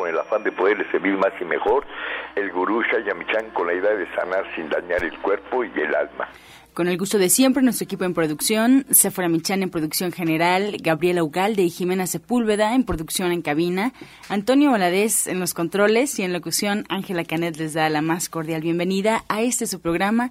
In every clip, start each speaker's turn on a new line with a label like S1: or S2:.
S1: con el afán de poderle servir más y mejor, el gurú Shayamichan con la idea de sanar sin dañar el cuerpo y el alma.
S2: Con el gusto de siempre, nuestro equipo en producción, Sephora Michan en producción general, Gabriela Ugalde y Jimena Sepúlveda en producción en cabina, Antonio Valadez en los controles y en locución, Ángela Canet les da la más cordial bienvenida a este su programa,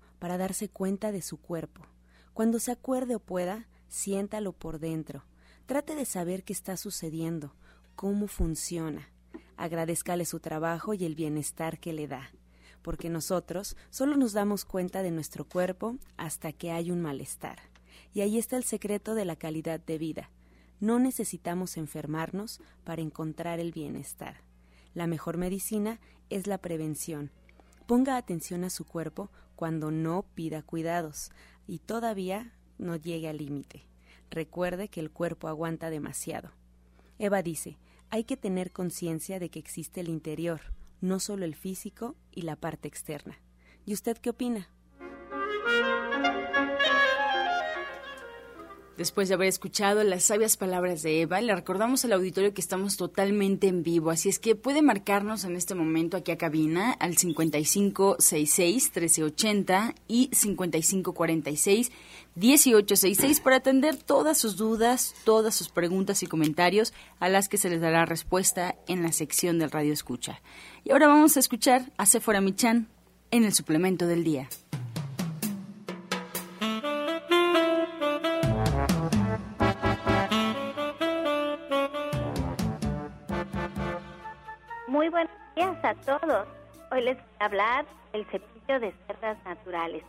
S3: para darse cuenta de su cuerpo. Cuando se acuerde o pueda, siéntalo por dentro. Trate de saber qué está sucediendo, cómo funciona agradezcale su trabajo y el bienestar que le da, porque nosotros solo nos damos cuenta de nuestro cuerpo hasta que hay un malestar. Y ahí está el secreto de la calidad de vida. No necesitamos enfermarnos para encontrar el bienestar. La mejor medicina es la prevención. Ponga atención a su cuerpo cuando no pida cuidados y todavía no llegue al límite. Recuerde que el cuerpo aguanta demasiado. Eva dice, hay que tener conciencia de que existe el interior, no solo el físico y la parte externa. ¿Y usted qué opina?
S2: Después de haber escuchado las sabias palabras de Eva, le recordamos al auditorio que estamos totalmente en vivo, así es que puede marcarnos en este momento aquí a cabina al 5566-1380 y 5546-1866 para atender todas sus dudas, todas sus preguntas y comentarios a las que se les dará respuesta en la sección del Radio Escucha. Y ahora vamos a escuchar a Sephora Michan en el suplemento del día.
S4: A todos. Hoy les voy a hablar del cepillo de cerdas naturales.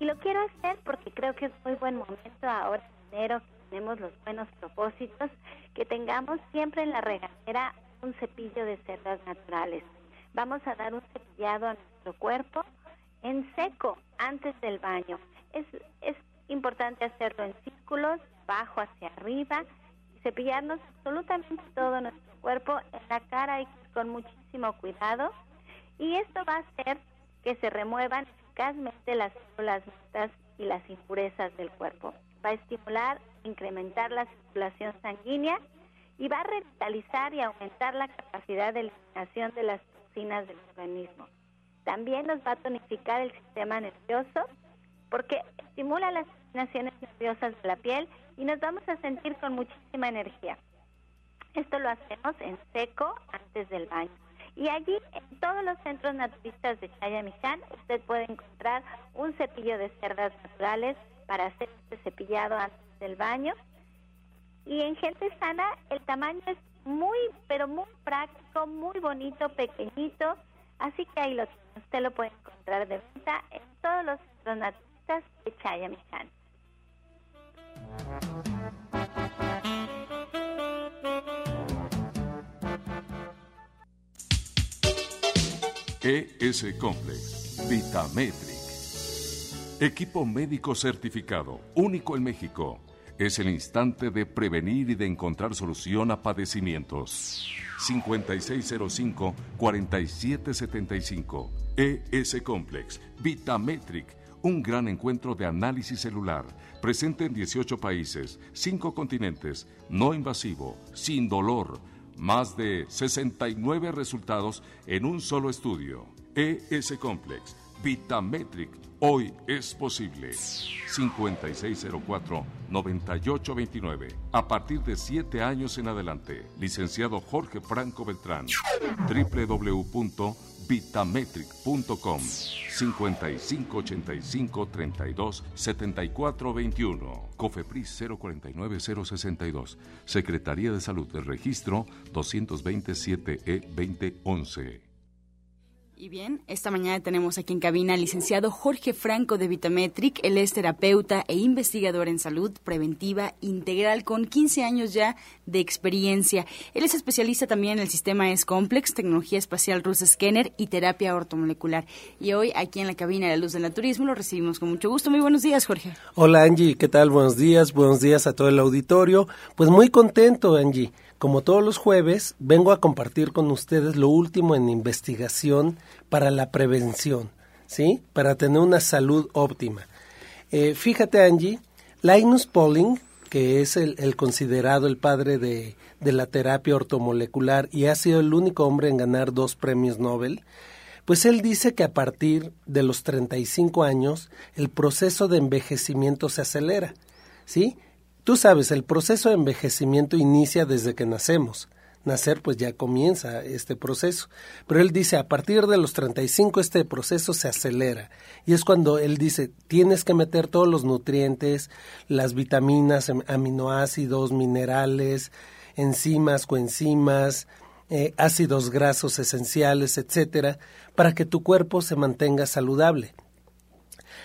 S4: Y lo quiero hacer porque creo que es muy buen momento ahora en enero que tenemos los buenos propósitos, que tengamos siempre en la regadera un cepillo de cerdas naturales. Vamos a dar un cepillado a nuestro cuerpo en seco antes del baño. Es, es importante hacerlo en círculos, bajo hacia arriba, y cepillarnos absolutamente todo nuestro cuerpo en la cara y con muchísimo cuidado y esto va a hacer que se remuevan eficazmente las células muertas y las impurezas del cuerpo. Va a estimular, incrementar la circulación sanguínea y va a revitalizar y aumentar la capacidad de eliminación de las toxinas del organismo. También nos va a tonificar el sistema nervioso porque estimula las terminaciones nerviosas de la piel y nos vamos a sentir con muchísima energía. Esto lo hacemos en seco antes del baño. Y allí, en todos los centros naturistas de Chayamichán, usted puede encontrar un cepillo de cerdas naturales para hacer este cepillado antes del baño. Y en gente sana, el tamaño es muy, pero muy práctico, muy bonito, pequeñito. Así que ahí lo Usted lo puede encontrar de venta en todos los centros naturistas de Chayamichán.
S5: ES Complex, Vitametric. Equipo médico certificado, único en México. Es el instante de prevenir y de encontrar solución a padecimientos. 5605-4775. ES Complex, Vitametric. Un gran encuentro de análisis celular, presente en 18 países, 5 continentes, no invasivo, sin dolor más de 69 resultados en un solo estudio. ES Complex, Vitametric, hoy es posible. 5604-9829. A partir de 7 años en adelante. Licenciado Jorge Franco Beltrán. www.vitametric.com 5585 32 74 21. Cofepris 049 062. Secretaría de Salud del Registro 227 E 2011.
S2: Y bien, esta mañana tenemos aquí en cabina al licenciado Jorge Franco de Vitametric. Él es terapeuta e investigador en salud preventiva integral con 15 años ya de experiencia. Él es especialista también en el sistema S-Complex, tecnología espacial Rusa Scanner y terapia ortomolecular. Y hoy aquí en la cabina de la Luz del Naturismo lo recibimos con mucho gusto. Muy buenos días, Jorge.
S6: Hola, Angie. ¿Qué tal? Buenos días. Buenos días a todo el auditorio. Pues muy contento, Angie como todos los jueves, vengo a compartir con ustedes lo último en investigación para la prevención, ¿sí? Para tener una salud óptima. Eh, fíjate, Angie, Linus Pauling, que es el, considerado el padre de, de, la terapia ortomolecular y ha sido el único hombre en ganar dos premios Nobel, pues él dice que a partir de los 35 años el proceso de envejecimiento se acelera, ¿sí? Tú sabes, el proceso de envejecimiento inicia desde que nacemos. Nacer pues ya comienza este proceso. Pero él dice, a partir de los 35 este proceso se acelera. Y es cuando él dice, tienes que meter todos los nutrientes, las vitaminas, aminoácidos, minerales, enzimas, coenzimas, eh, ácidos grasos esenciales, etcétera, para que tu cuerpo se mantenga saludable.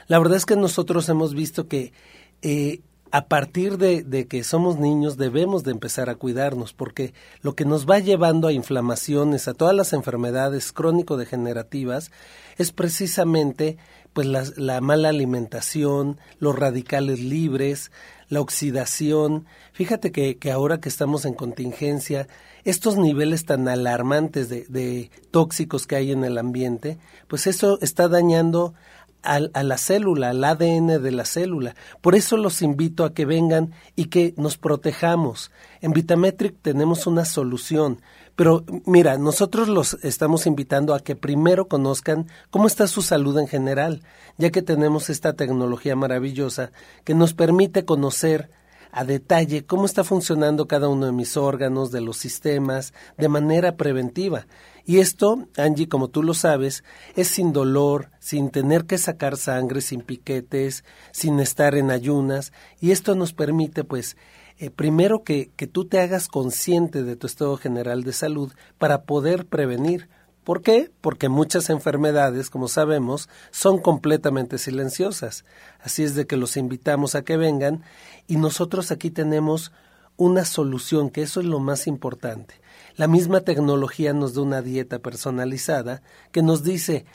S6: La verdad es que nosotros hemos visto que eh, a partir de, que somos niños debemos de empezar a cuidarnos porque lo que nos va llevando a inflamaciones, a todas las enfermedades crónico-degenerativas es precisamente pues la, mala alimentación, los radicales libres, la oxidación. Fíjate que, que, ahora que estamos en contingencia, estos niveles tan alarmantes de, de tóxicos que hay en el ambiente, pues eso está dañando a, la célula, al ADN de la célula. Por eso los invito a que vengan y que nos protejamos. En Vitametric tenemos una solución. Pero mira, nosotros los estamos invitando a que primero conozcan cómo está su salud en general, ya que tenemos esta tecnología maravillosa que nos permite conocer a detalle cómo está funcionando cada uno de mis órganos, de los sistemas, de manera preventiva. Y esto, Angie, como tú lo sabes, es sin dolor, sin tener que sacar sangre, sin piquetes, sin estar en ayunas. Y esto nos permite, pues, eh, primero que, que tú te hagas consciente de tu estado general de salud para poder prevenir. ¿Por qué? Porque muchas enfermedades, como sabemos, son completamente silenciosas. Así es de que los invitamos a que vengan y nosotros aquí tenemos una solución, que eso es lo más importante. La misma tecnología nos da una dieta personalizada que nos dice,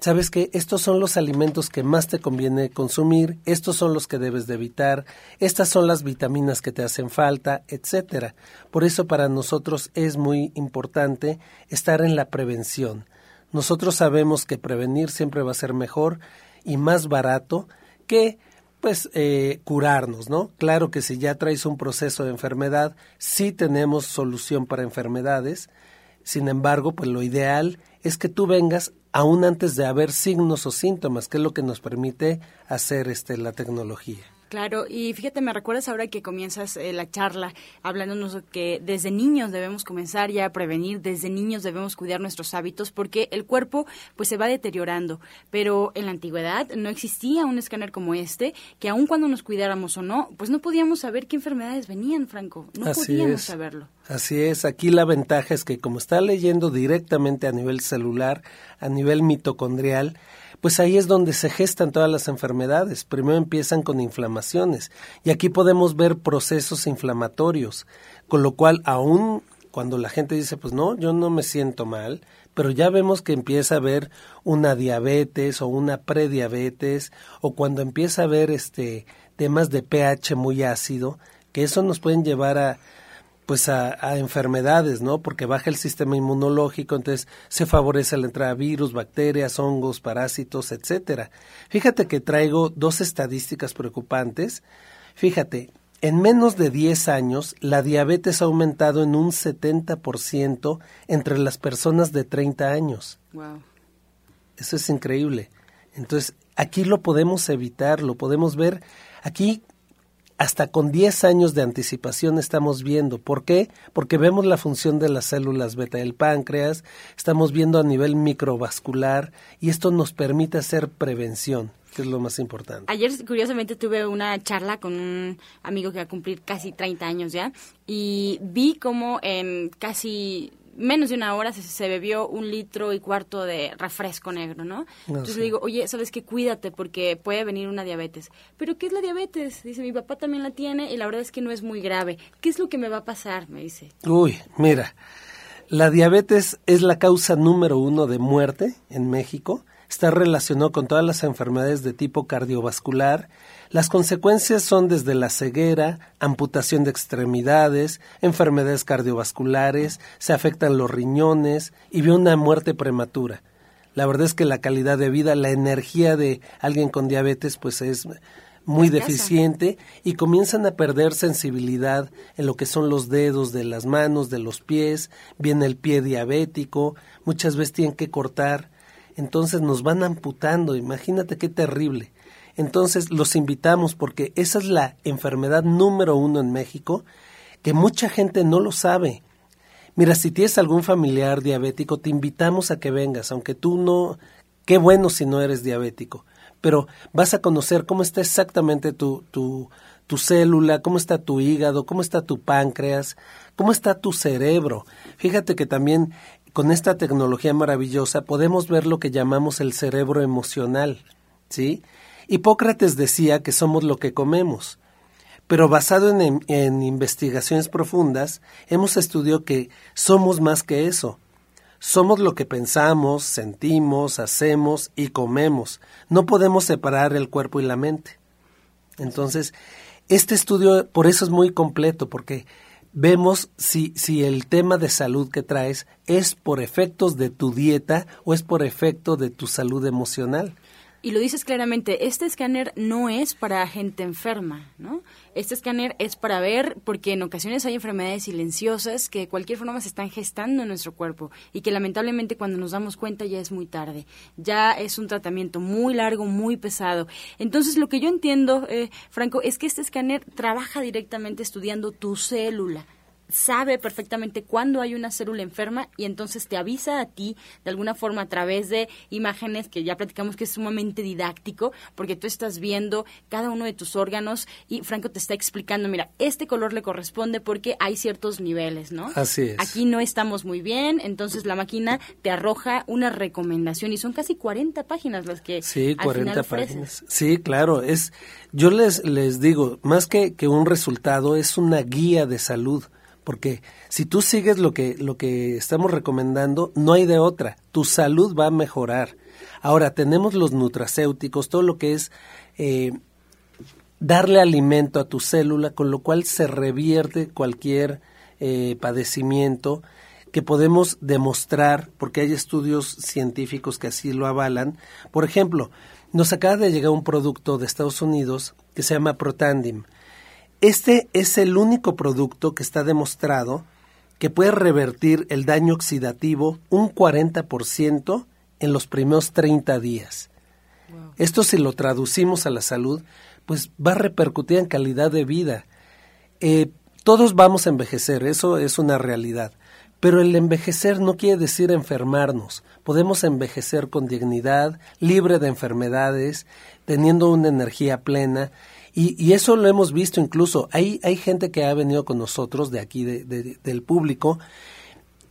S6: sabes que estos son los alimentos que más te conviene consumir, estos son los que debes de evitar, estas son las vitaminas que te hacen falta, etcétera. Por eso para nosotros es muy importante estar en la prevención. Nosotros sabemos que prevenir siempre va a ser mejor y más barato que pues eh, curarnos, ¿no? Claro que si ya traes un proceso de enfermedad, sí tenemos solución para enfermedades. Sin embargo, pues lo ideal es que tú vengas aún antes de haber signos o síntomas, que es lo que nos permite hacer este la tecnología.
S2: Claro, y fíjate, me recuerdas ahora que comienzas eh, la charla hablándonos de que desde niños debemos comenzar ya a prevenir, desde niños debemos cuidar nuestros hábitos porque el cuerpo pues se va deteriorando, pero en la antigüedad no existía un escáner como este que aun cuando nos cuidáramos o no, pues no podíamos saber qué enfermedades venían, Franco, no podíamos saberlo.
S6: Así es, aquí la ventaja es que como está leyendo directamente a nivel celular, a nivel mitocondrial, pues ahí es donde se gestan todas las enfermedades. Primero empiezan con inflamaciones y aquí podemos ver procesos inflamatorios, con lo cual aún cuando la gente dice, pues no, yo no me siento mal, pero ya vemos que empieza a haber una diabetes o una prediabetes o cuando empieza a haber este temas de pH muy ácido, que eso nos pueden llevar a pues a, enfermedades, ¿no? Porque baja el sistema inmunológico, entonces se favorece la entrada de virus, bacterias, hongos, parásitos, etcétera. Fíjate que traigo dos estadísticas preocupantes. Fíjate, en menos de 10 años, la diabetes ha aumentado en un 70% entre las personas de 30 años. Wow. Eso es increíble. Entonces, aquí lo podemos evitar, lo podemos ver. Aquí hasta con 10 años de anticipación estamos viendo. ¿Por qué? Porque vemos la función de las células beta del páncreas, estamos viendo a nivel microvascular y esto nos permite hacer prevención que es lo más importante.
S2: Ayer, curiosamente, tuve una charla con un amigo que va a cumplir casi 30 años ya y vi cómo en casi menos de una hora se, se, bebió un litro y cuarto de refresco negro, ¿no? Entonces le digo, oye, ¿sabes qué? Cuídate porque puede venir una diabetes. ¿Pero qué es la diabetes? Dice, mi papá también la tiene y la verdad es que no es muy grave. ¿Qué es lo que me va a pasar? Me dice.
S6: Uy, mira, la diabetes es la causa número uno de muerte en México. Está relacionado con todas las enfermedades de tipo cardiovascular, las consecuencias son desde la ceguera, amputación de extremidades, enfermedades cardiovasculares, se afectan los riñones y ve una muerte prematura. La verdad es que la calidad de vida, la energía de alguien con diabetes pues es muy deficiente y comienzan a perder sensibilidad en lo que son los dedos de las manos, de los pies, viene el pie diabético, muchas veces tienen que cortar, entonces nos van amputando, imagínate qué terrible. Entonces los invitamos porque esa es la enfermedad número uno en México, que mucha gente no lo sabe. Mira, si tienes algún familiar diabético, te invitamos a que vengas, aunque tú no, qué bueno si no eres diabético, pero vas a conocer cómo está exactamente tu, tu, tu célula, cómo está tu hígado, cómo está tu páncreas, cómo está tu cerebro. Fíjate que también con esta tecnología maravillosa podemos ver lo que llamamos el cerebro emocional, ¿sí? Hipócrates decía que somos lo que comemos, pero basado en, investigaciones profundas, hemos estudiado que somos más que eso. Somos lo que pensamos, sentimos, hacemos y comemos. No podemos separar el cuerpo y la mente. Entonces, este estudio por eso es muy completo, porque vemos si, si el tema de salud que traes es por efectos de tu dieta o es por efecto de tu salud emocional.
S2: Y lo dices claramente, este escáner no es para gente enferma, ¿no? Este escáner es para ver, porque en ocasiones hay enfermedades silenciosas que de cualquier forma se están gestando en nuestro cuerpo y que lamentablemente cuando nos damos cuenta ya es muy tarde. Ya es un tratamiento muy largo, muy pesado. Entonces lo que yo entiendo, eh, Franco, es que este escáner trabaja directamente estudiando tu célula sabe perfectamente cuándo hay una célula enferma y entonces te avisa a ti de alguna forma a través de imágenes que ya platicamos que es sumamente didáctico porque tú estás viendo cada uno de tus órganos y Franco te está explicando, mira, este color le corresponde porque hay ciertos niveles, ¿no?
S6: Así es.
S2: Aquí no estamos muy bien, entonces la máquina te arroja una recomendación y son casi 40 páginas las que
S6: Sí, 40 páginas. Sí, claro, es yo les les digo, más que que un resultado es una guía de salud porque si tú sigues lo que, lo que estamos recomendando, no hay de otra, tu salud va a mejorar. Ahora, tenemos los nutracéuticos, todo lo que es eh, darle alimento a tu célula, con lo cual se revierte cualquier eh, padecimiento que podemos demostrar, porque hay estudios científicos que así lo avalan. Por ejemplo, nos acaba de llegar un producto de Estados Unidos que se llama Protandim. Este es el único producto que está demostrado que puede revertir el daño oxidativo un 40% en los primeros 30 días. Esto si lo traducimos a la salud, pues va a repercutir en calidad de vida. Eh, todos vamos a envejecer, eso es una realidad. Pero el envejecer no quiere decir enfermarnos. Podemos envejecer con dignidad, libre de enfermedades, teniendo una energía plena y, eso lo hemos visto incluso. Hay, hay gente que ha venido con nosotros de aquí, de, del público,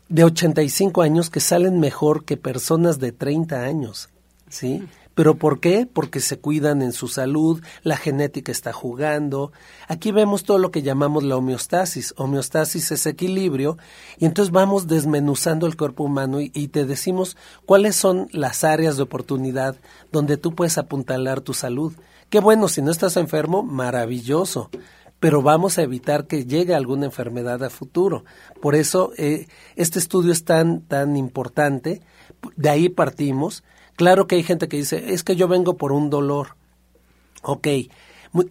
S6: de 85 años que salen mejor que personas de 30 años. ¿Sí? ¿Pero por qué? Porque se cuidan en su salud, la genética está jugando. Aquí vemos todo lo que llamamos la homeostasis. Homeostasis es equilibrio y entonces vamos desmenuzando el cuerpo humano y, y te decimos cuáles son las áreas de oportunidad donde tú puedes apuntalar tu salud. Qué bueno, si no estás enfermo, maravilloso, pero vamos a evitar que llegue alguna enfermedad a futuro. Por eso eh, este estudio es tan, tan importante, de ahí partimos. Claro que hay gente que dice, es que yo vengo por un dolor. Ok,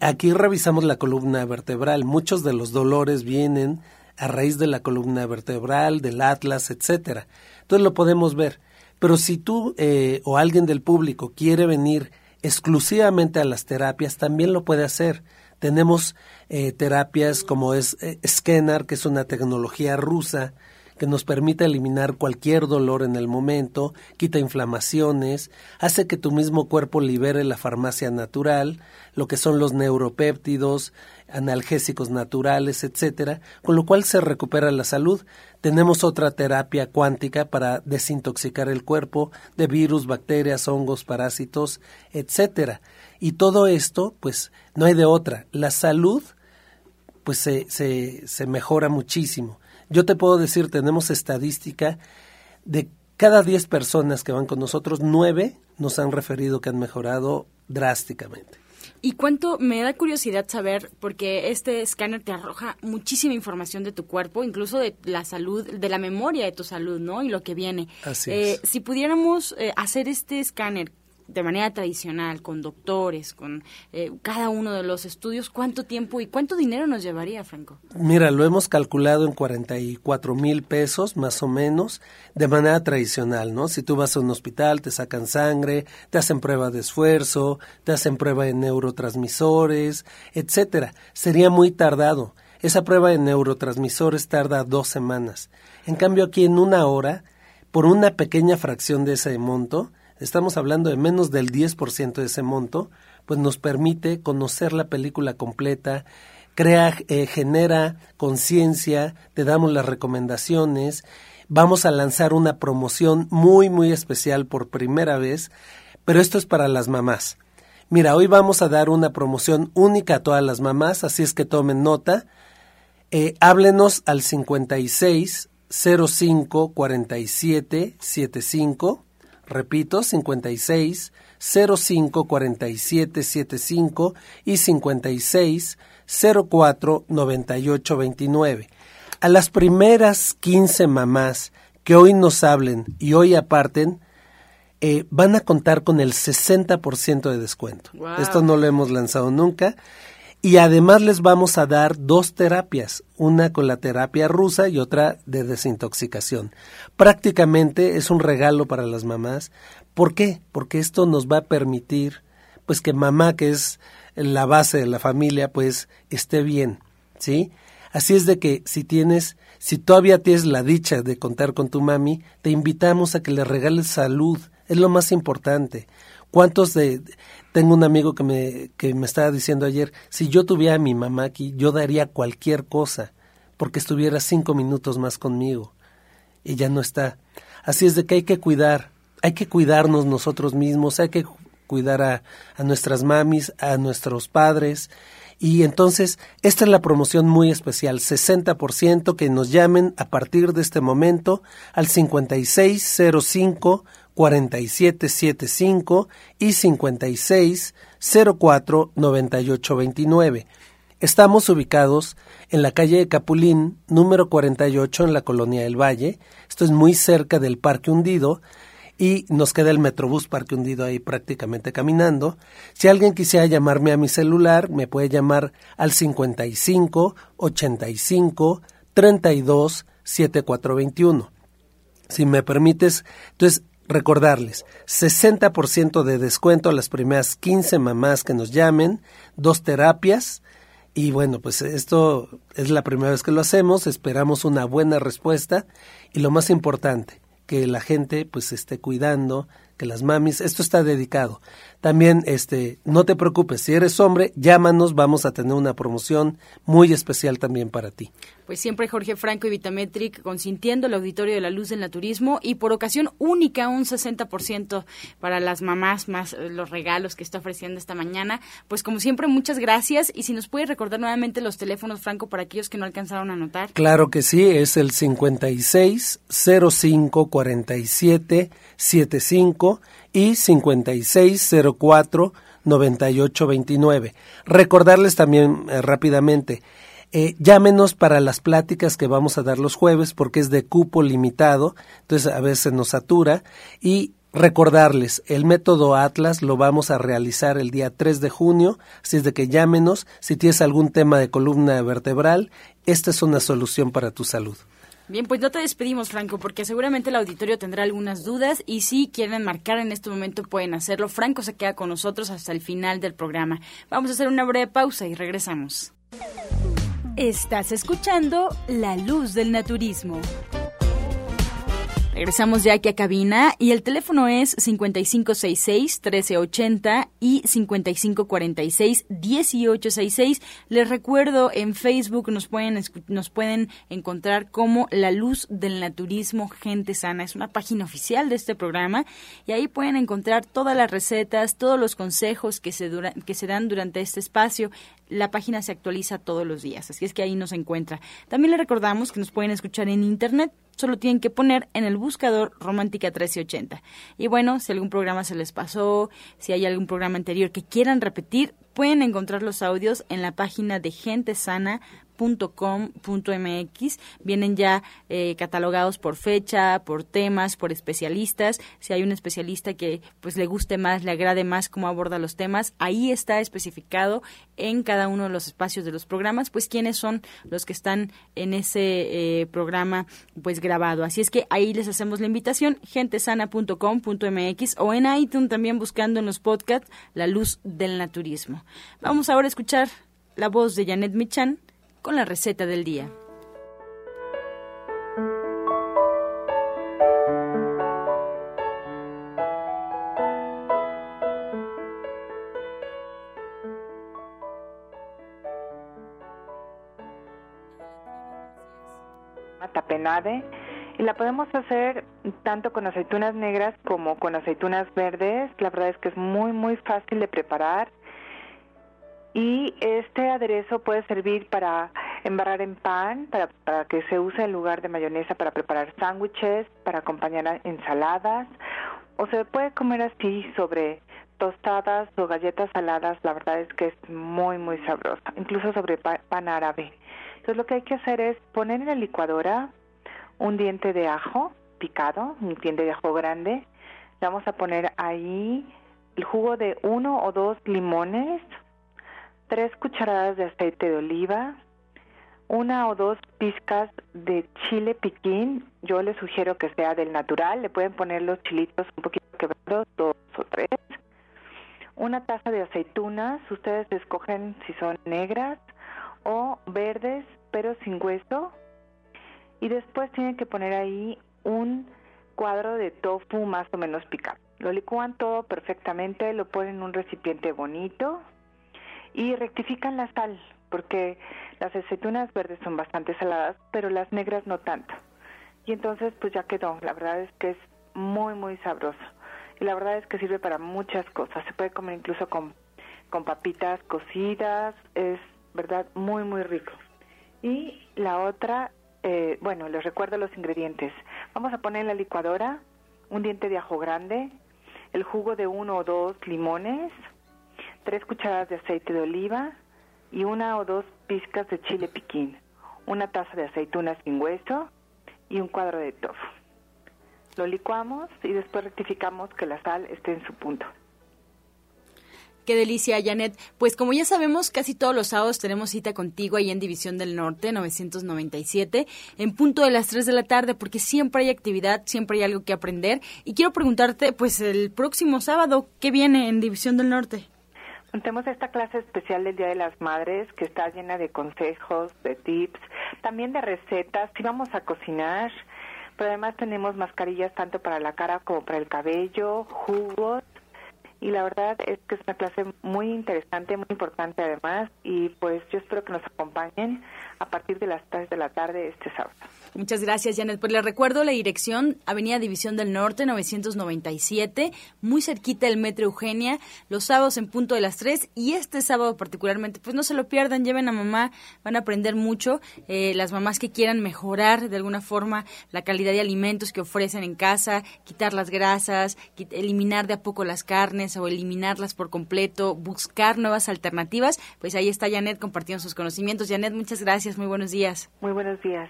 S6: aquí revisamos la columna vertebral. Muchos de los dolores vienen a raíz de la columna vertebral, del atlas, etcétera. Entonces lo podemos ver. Pero si tú eh, o alguien del público quiere venir exclusivamente a las terapias, también lo puede hacer. Tenemos eh, terapias como es eh, Scanner, que es una tecnología rusa que nos permite eliminar cualquier dolor en el momento, quita inflamaciones, hace que tu mismo cuerpo libere la farmacia natural, lo que son los neuropéptidos, analgésicos naturales, etcétera, con lo cual se recupera la salud. Tenemos otra terapia cuántica para desintoxicar el cuerpo de virus, bacterias, hongos, parásitos, etcétera. Y todo esto, pues, no hay de otra. La salud, pues, se, se, se mejora muchísimo. Yo te puedo decir, tenemos estadística de cada 10 personas que van con nosotros, 9 nos han referido que han mejorado drásticamente.
S2: ¿Y cuánto me da curiosidad saber, porque este escáner te arroja muchísima información de tu cuerpo, incluso de la salud, de la memoria de tu salud, ¿no? Y lo que viene.
S6: Así
S2: Eh,
S6: es.
S2: si pudiéramos eh, hacer este escáner de manera tradicional, con doctores, con eh, cada uno de los estudios, ¿cuánto tiempo y cuánto dinero nos llevaría, Franco?
S6: Mira, lo hemos calculado en 44 mil pesos, más o menos, de manera tradicional, ¿no? Si tú vas a un hospital, te sacan sangre, te hacen prueba de esfuerzo, te hacen prueba de neurotransmisores, etcétera. Sería muy tardado. Esa prueba de neurotransmisores tarda dos semanas. En cambio, aquí en una hora, por una pequeña fracción de ese monto, estamos hablando de menos del 10% de ese monto, pues nos permite conocer la película completa, crea, eh, genera conciencia, te damos las recomendaciones, vamos a lanzar una promoción muy, muy especial por primera vez, pero esto es para las mamás. Mira, hoy vamos a dar una promoción única a todas las mamás, así es que tomen nota. Eh, háblenos al 56 05 47 75. Repito, 56 05 47 75 y 56 04 98 29. A las primeras 15 mamás que hoy nos hablen y hoy aparten, eh, van a contar con el 60% de descuento.
S2: Wow.
S6: Esto no lo hemos lanzado nunca. Y además les vamos a dar dos terapias, una con la terapia rusa y otra de desintoxicación. Prácticamente es un regalo para las mamás. ¿Por qué? Porque esto nos va a permitir pues que mamá, que es la base de la familia, pues esté bien, ¿sí? Así es de que si tienes, si todavía tienes la dicha de contar con tu mami, te invitamos a que le regales salud, es lo más importante. ¿Cuántos de tengo un amigo que me que me estaba diciendo ayer, si yo tuviera a mi mamá aquí, yo daría cualquier cosa porque estuviera cinco minutos más conmigo y ya no está. Así es de que hay que cuidar, hay que cuidarnos nosotros mismos, hay que cuidar a, a nuestras mamis, a nuestros padres. Y entonces, esta es la promoción muy especial, 60% que nos llamen a partir de este momento al 5605 4775 y 56 04 98 29. Estamos ubicados en la calle de Capulín, número 48, en la colonia del Valle. Esto es muy cerca del Parque Hundido y nos queda el Metrobús Parque Hundido ahí prácticamente caminando. Si alguien quisiera llamarme a mi celular, me puede llamar al 55 85 32 7421. Si me permites, entonces recordarles, 60% de descuento a las primeras 15 mamás que nos llamen, dos terapias, y bueno, pues esto es la primera vez que lo hacemos, esperamos una buena respuesta y lo más importante, que la gente pues se esté cuidando, que las mamis, esto está dedicado. También este, no te preocupes, si eres hombre, llámanos, vamos a tener una promoción muy especial también para ti.
S2: Pues siempre Jorge Franco y Vitametric consintiendo el auditorio de la luz del naturismo y por ocasión única un 60% para las mamás más eh, los regalos que está ofreciendo esta mañana. Pues como siempre muchas gracias y si nos puede recordar nuevamente los teléfonos Franco para aquellos que no alcanzaron a anotar.
S6: Claro que sí, es el 56 05 47 75 y 56 04 98 29. Recordarles también eh, rápidamente, eh, llámenos para las pláticas que vamos a dar los jueves porque es de cupo limitado, entonces a veces nos satura y recordarles, el método Atlas lo vamos a realizar el día 3 de junio, así es de que llámenos si tienes algún tema de columna vertebral, esta es una solución para tu salud.
S2: Bien, pues no te despedimos, Franco, porque seguramente el auditorio tendrá algunas dudas y si quieren marcar en este momento pueden hacerlo. Franco se queda con nosotros hasta el final del programa. Vamos a hacer una breve pausa y regresamos.
S7: Estás escuchando La Luz del Naturismo.
S2: Regresamos ya aquí a cabina y el teléfono es 5566-1380 y 5546-1866. Les recuerdo, en Facebook nos pueden, nos pueden encontrar como La Luz del Naturismo Gente Sana. Es una página oficial de este programa y ahí pueden encontrar todas las recetas, todos los consejos que se, que se dan durante este espacio. La página se actualiza todos los días, así es que ahí nos encuentra. También les recordamos que nos pueden escuchar en Internet solo tienen que poner en el buscador Romántica 1380. Y bueno, si algún programa se les pasó, si hay algún programa anterior que quieran repetir, pueden encontrar los audios en la página de Gente Sana .com.mx vienen ya eh, catalogados por fecha, por temas, por especialistas. Si hay un especialista que pues le guste más, le agrade más cómo aborda los temas, ahí está especificado en cada uno de los espacios de los programas, pues quiénes son los que están en ese eh, programa pues grabado. Así es que ahí les hacemos la invitación, gentesana.com.mx o en iTunes también buscando en los podcasts La Luz del Naturismo. Vamos ahora a escuchar la voz de Janet Michan con la receta del día.
S7: tapenade y la podemos hacer tanto con aceitunas negras como con aceitunas verdes. La verdad es que es muy muy fácil de preparar y este aderezo puede servir para embarrar en pan, para, para que se use en lugar de mayonesa para preparar sándwiches, para acompañar ensaladas, o se puede comer así sobre tostadas o galletas saladas, la verdad es que es muy, muy sabrosa, incluso sobre pan árabe. Entonces lo que hay que hacer es poner en la licuadora un diente de ajo picado, un diente de ajo grande, le vamos a poner ahí el jugo de uno o dos limones, tres cucharadas de aceite de oliva, una o dos pizcas de chile piquín. Yo les sugiero que sea del natural. Le pueden poner los chilitos un poquito quebrados, dos o tres. Una taza de aceitunas. Ustedes escogen si son negras o verdes, pero sin hueso. Y después tienen que poner ahí un cuadro de tofu más o menos picado. Lo licúan todo perfectamente, lo ponen en un recipiente bonito y rectifican la sal, porque las aceitunas verdes son bastante saladas, pero las negras no tanto. Y entonces pues ya quedó, la verdad es que es muy muy sabroso. Y la verdad es que sirve para muchas cosas, se puede comer incluso con, con papitas cocidas, es verdad muy muy rico. Y la otra, eh, bueno, les recuerdo los ingredientes. Vamos a poner en la licuadora un diente de ajo grande, el jugo de uno o dos limones, tres cucharadas de aceite de oliva y una o dos pizcas de chile piquín, una taza de aceitunas sin hueso y un cuadro de tofu. Lo licuamos y después rectificamos que la sal esté en su punto.
S2: Qué delicia, Janet. Pues como ya sabemos, casi todos los sábados tenemos cita contigo ahí en División del Norte, 997, en punto de las 3 de la tarde, porque siempre hay actividad, siempre hay algo que aprender. Y quiero preguntarte, pues el próximo sábado, ¿qué viene en División del Norte?
S7: Tenemos esta clase especial del Día de las Madres que está llena de consejos, de tips, también de recetas. Si vamos a cocinar, pero además tenemos mascarillas tanto para la cara como para el cabello, jugos. Y la verdad es que es una clase muy interesante, muy importante además. Y pues yo espero que nos acompañen a partir de las 3 de la tarde este sábado.
S2: Muchas gracias, Janet. Pues le recuerdo la dirección, Avenida División del Norte, 997, muy cerquita del Metro Eugenia, los sábados en punto de las 3 y este sábado particularmente, pues no se lo pierdan, lleven a mamá, van a aprender mucho. Eh, las mamás que quieran mejorar de alguna forma la calidad de alimentos que ofrecen en casa, quitar las grasas, eliminar de a poco las carnes o eliminarlas por completo, buscar nuevas alternativas, pues ahí está Janet compartiendo sus conocimientos. Janet, muchas gracias, muy buenos días.
S7: Muy buenos días.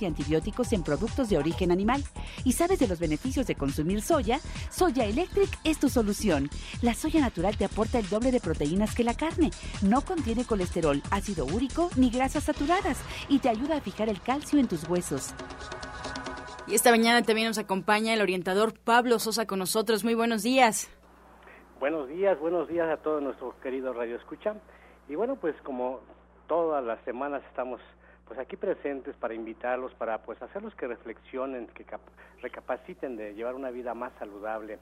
S8: y antibióticos en productos de origen animal. ¿Y sabes de los beneficios de consumir soya? Soya Electric es tu solución. La soya natural te aporta el doble de proteínas que la carne. No contiene colesterol, ácido úrico ni grasas saturadas y te ayuda a fijar el calcio en tus huesos.
S2: Y esta mañana también nos acompaña el orientador Pablo Sosa con nosotros. Muy buenos días.
S9: Buenos días, buenos días a todos nuestros queridos Radio Escucha. Y bueno, pues como todas las semanas estamos pues aquí presentes para invitarlos, para pues hacerlos que reflexionen, que recapaciten de llevar una vida más saludable.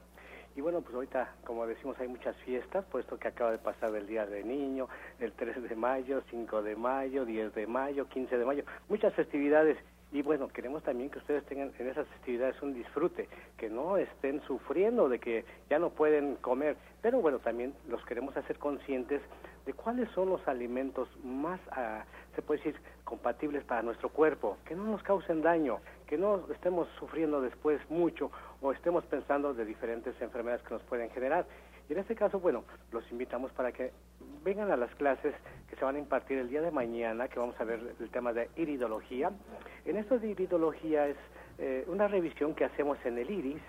S9: Y bueno, pues ahorita, como decimos, hay muchas fiestas, puesto que acaba de pasar el Día del Niño, el 3 de mayo, 5 de mayo, 10 de mayo, 15 de mayo, muchas festividades y bueno, queremos también que ustedes tengan en esas festividades un disfrute, que no estén sufriendo de que ya no pueden comer, pero bueno, también los queremos hacer conscientes de cuáles son los alimentos más, ah, se puede decir, compatibles para nuestro cuerpo, que no nos causen daño, que no estemos sufriendo después mucho o estemos pensando de diferentes enfermedades que nos pueden generar. Y en este caso, bueno, los invitamos para que vengan a las clases que se van a impartir el día de mañana, que vamos a ver el tema de iridología. En esto de iridología es eh, una revisión que hacemos en el iris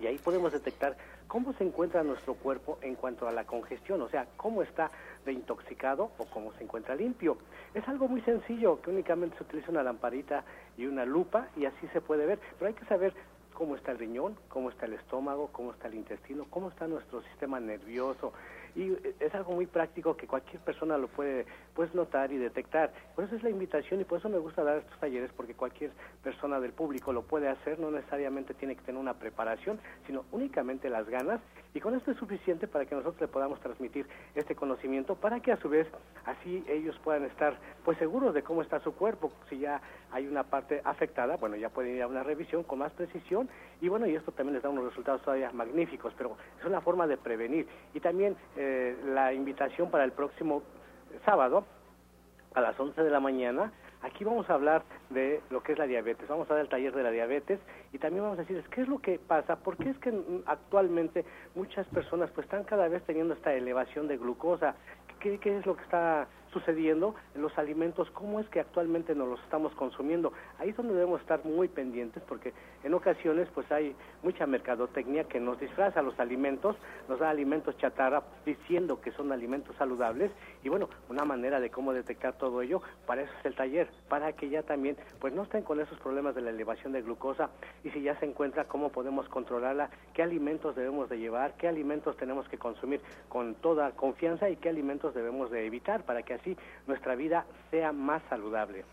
S9: y ahí podemos detectar cómo se encuentra nuestro cuerpo en cuanto a la congestión, o sea, cómo está de intoxicado o cómo se encuentra limpio. Es algo muy sencillo, que únicamente se utiliza una lamparita y una lupa y así se puede ver, pero hay que saber cómo está el riñón, cómo está el estómago, cómo está el intestino, cómo está nuestro sistema nervioso, y es algo muy práctico que cualquier persona lo puede pues notar y detectar. Por eso es la invitación y por eso me gusta dar estos talleres porque cualquier persona del público lo puede hacer, no necesariamente tiene que tener una preparación, sino únicamente las ganas y con esto es suficiente para que nosotros le podamos transmitir este conocimiento para que a su vez así ellos puedan estar pues seguros de cómo está su cuerpo, si ya hay una parte afectada, bueno, ya pueden ir a una revisión con más precisión y bueno, y esto también les da unos resultados todavía magníficos, pero es una forma de prevenir y también eh, la invitación para el próximo sábado a las 11 de la mañana. Aquí vamos a hablar de lo que es la diabetes. Vamos a dar el taller de la diabetes y también vamos a decirles qué es lo que pasa, porque es que actualmente muchas personas pues están cada vez teniendo esta elevación de glucosa. ¿Qué, qué es lo que está sucediendo en los alimentos, cómo es que actualmente nos los estamos consumiendo. Ahí es donde debemos estar muy pendientes porque en ocasiones pues hay mucha mercadotecnia que nos disfraza los alimentos, nos da alimentos chatarra diciendo que son alimentos saludables y bueno, una manera de cómo detectar todo ello, para eso es el taller, para que ya también pues no estén con esos problemas de la elevación de glucosa y si ya se encuentra cómo podemos controlarla, qué alimentos debemos de llevar, qué alimentos tenemos que consumir con toda confianza y qué alimentos debemos de evitar para que así nuestra vida sea más saludable.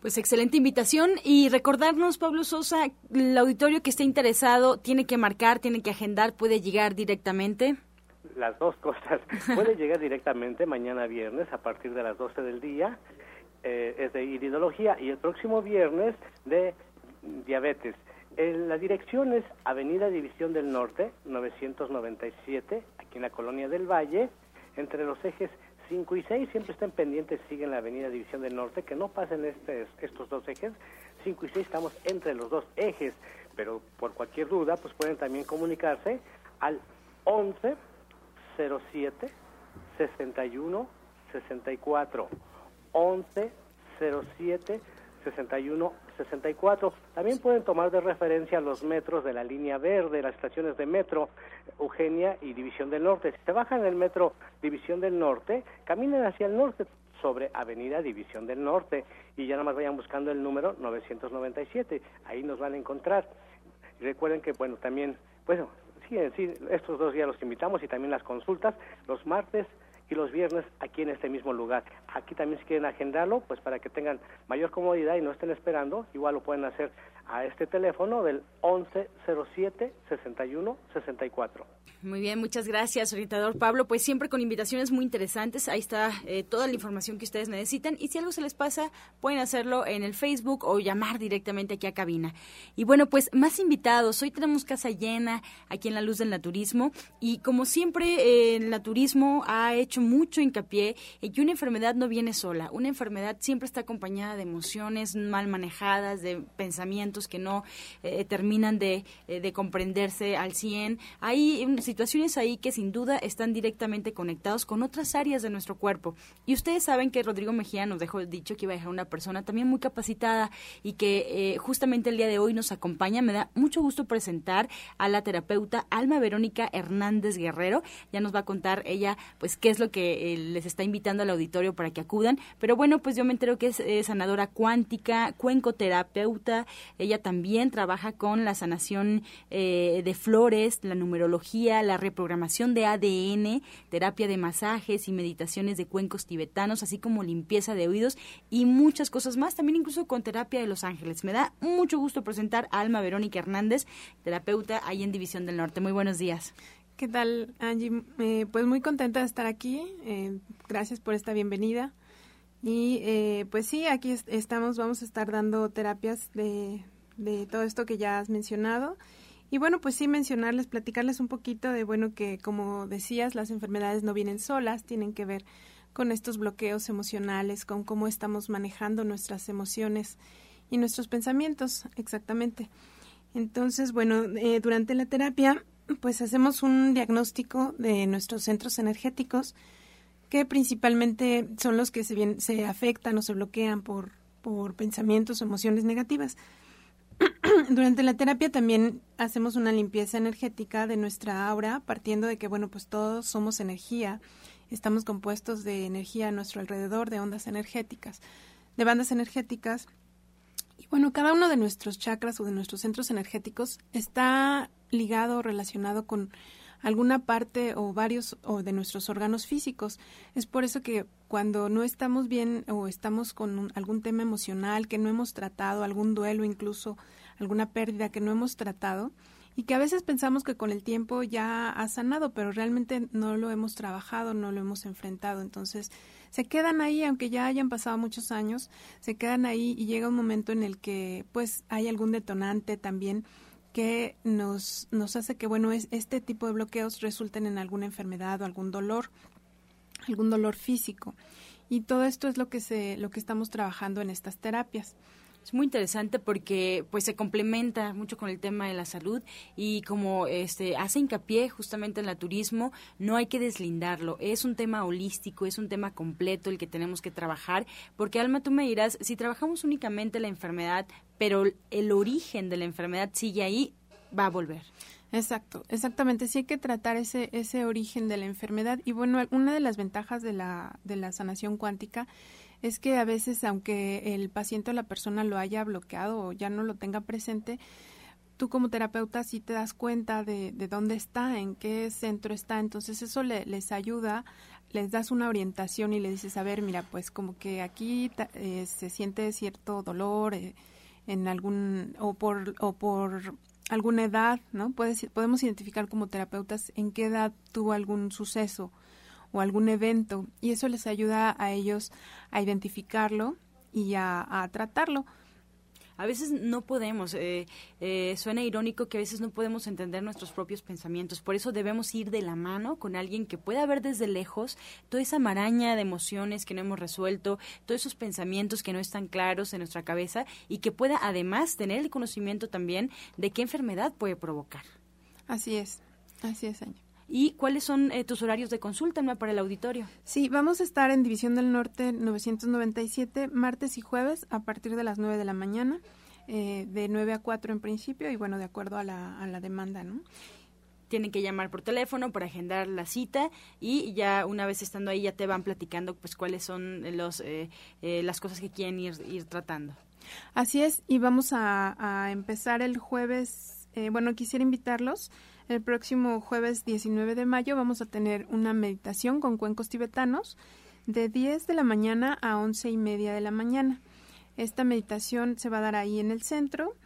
S2: Pues excelente invitación y recordarnos, Pablo Sosa, el auditorio que esté interesado tiene que marcar, tiene que agendar, puede llegar directamente.
S9: Las dos cosas. puede llegar directamente mañana viernes a partir de las 12 del día, eh, es de iridología, y el próximo viernes de diabetes. la dirección es Avenida División del Norte, 997, aquí en la Colonia del Valle, entre los ejes 5 y 6 siempre estén pendientes, siguen la avenida División del Norte, que no pasen este, estos dos ejes. 5 y 6 estamos entre los dos ejes, pero por cualquier duda, pues pueden también comunicarse al 11 07 61 64 11 07 61 64. También pueden tomar de referencia los metros de la línea verde, las estaciones de metro Eugenia y División del Norte. Si se bajan el metro División del Norte, caminen hacia el norte sobre Avenida División del Norte y ya nada más vayan buscando el número 997. Ahí nos van a encontrar. Y recuerden que, bueno, también, bueno, sí, sí, estos dos días los invitamos y también las consultas los martes y los viernes aquí en este mismo lugar. Aquí también si quieren agendarlo, pues para que tengan mayor comodidad y no estén esperando, igual lo pueden hacer a este teléfono del 1107 61 64.
S2: Muy bien, muchas gracias, orientador Pablo. Pues siempre con invitaciones muy interesantes. Ahí está eh, toda la información que ustedes necesitan. Y si algo se les pasa, pueden hacerlo en el Facebook o llamar directamente aquí a cabina. Y bueno, pues más invitados. Hoy tenemos casa llena aquí en la Luz del Naturismo. Y como siempre, eh, el naturismo ha hecho mucho hincapié en que una enfermedad no viene sola. Una enfermedad siempre está acompañada de emociones mal manejadas, de pensamientos que no eh, terminan de, eh, de, comprenderse al 100. Hay situaciones ahí que sin duda están directamente conectados con otras áreas de nuestro cuerpo. Y ustedes saben que Rodrigo Mejía nos dejó dicho que iba a dejar una persona también muy capacitada y que eh, justamente el día de hoy nos acompaña. Me da mucho gusto presentar a la terapeuta Alma Verónica Hernández Guerrero. Ya nos va a contar ella, pues, qué es lo que les está invitando al auditorio para que acudan. Pero bueno, pues yo me entero que es sanadora cuántica, cuencoterapeuta. Ella también trabaja con la sanación de flores, la numerología, la reprogramación de ADN, terapia de masajes y meditaciones de cuencos tibetanos, así como limpieza de oídos y muchas cosas más, también incluso con terapia de Los Ángeles. Me da mucho gusto presentar a Alma Verónica Hernández, terapeuta ahí en División del Norte. Muy buenos días.
S10: ¿Qué tal, Angie? Eh, pues muy contenta de estar aquí. Eh, gracias por esta bienvenida. Y eh, pues sí, aquí estamos, vamos a estar dando terapias de, de todo esto que ya has mencionado. Y bueno, pues sí mencionarles, platicarles un poquito de, bueno, que como decías, las enfermedades no vienen solas, tienen que ver con estos bloqueos emocionales, con cómo estamos manejando nuestras emociones y nuestros pensamientos, exactamente. Entonces, bueno, eh, durante la terapia, pues hacemos un diagnóstico de nuestros centros energéticos, que principalmente son los que se, bien, se afectan o se bloquean por, por pensamientos o emociones negativas. Durante la terapia también hacemos una limpieza energética de nuestra aura, partiendo de que, bueno, pues todos somos energía estamos compuestos de energía a nuestro alrededor, de ondas energéticas, de bandas energéticas. Y bueno, cada uno de nuestros chakras o de nuestros centros energéticos está ligado o relacionado con alguna parte o varios o de nuestros órganos físicos. Es por eso que cuando no estamos bien o estamos con algún tema emocional que no hemos tratado, algún duelo incluso, alguna pérdida que no hemos tratado, y que a veces pensamos que con el tiempo ya ha sanado, pero realmente no lo hemos trabajado, no lo hemos enfrentado. Entonces, se quedan ahí, aunque ya hayan pasado muchos años, se quedan ahí y llega un momento en el que pues hay algún detonante también que nos, nos hace que, bueno, es, este tipo de bloqueos resulten en alguna enfermedad o algún dolor, algún dolor físico. Y todo esto es lo que, se, lo que estamos trabajando en estas terapias.
S2: Es muy interesante porque pues se complementa mucho con el tema de la salud y como este hace hincapié justamente en el turismo, no hay que deslindarlo. Es un tema holístico, es un tema completo el que tenemos que trabajar, porque Alma, tú me dirás, si trabajamos únicamente la enfermedad, pero el origen de la enfermedad sigue ahí, va a volver.
S10: Exacto, exactamente. Sí hay que tratar ese, ese origen de la enfermedad. Y bueno, una de las ventajas de la, de la sanación cuántica es que a veces, aunque el paciente o la persona lo haya bloqueado o ya no lo tenga presente, tú como terapeuta sí te das cuenta de, de dónde está, en qué centro está. Entonces eso le, les ayuda, les das una orientación y le dices, a ver, mira, pues como que aquí eh, se siente cierto dolor eh, en algún, o por, o por alguna edad, ¿no? Puedes, podemos identificar como terapeutas en qué edad tuvo algún suceso o algún evento y eso les ayuda a ellos a identificarlo y a, tratarlo.
S2: A veces no podemos, eh, eh, suena irónico que a veces no podemos entender nuestros propios pensamientos, por eso debemos ir de la mano con alguien que pueda ver desde lejos toda esa maraña de emociones que no hemos resuelto, todos esos pensamientos que no están claros en nuestra cabeza y que pueda además tener el conocimiento también de qué enfermedad puede provocar.
S10: Así es, así es.
S2: ¿Y cuáles son eh, tus horarios de consulta para el auditorio?
S10: Sí, vamos a estar en División del Norte 997, martes y jueves a partir de las 9 de la mañana, eh, de 9 a 4 en principio y bueno, de acuerdo a la, a la demanda, ¿no?
S2: tienen que llamar por teléfono para agendar la cita y ya una vez estando ahí ya te van platicando pues cuáles son los eh, las cosas que quieren ir, ir tratando.
S10: Así es, y vamos a, a empezar el jueves, bueno, quisiera invitarlos el próximo jueves 19 de mayo vamos a tener una meditación con cuencos tibetanos de 10 de la mañana a 11 y media de la mañana. Esta meditación se va a dar ahí en el centro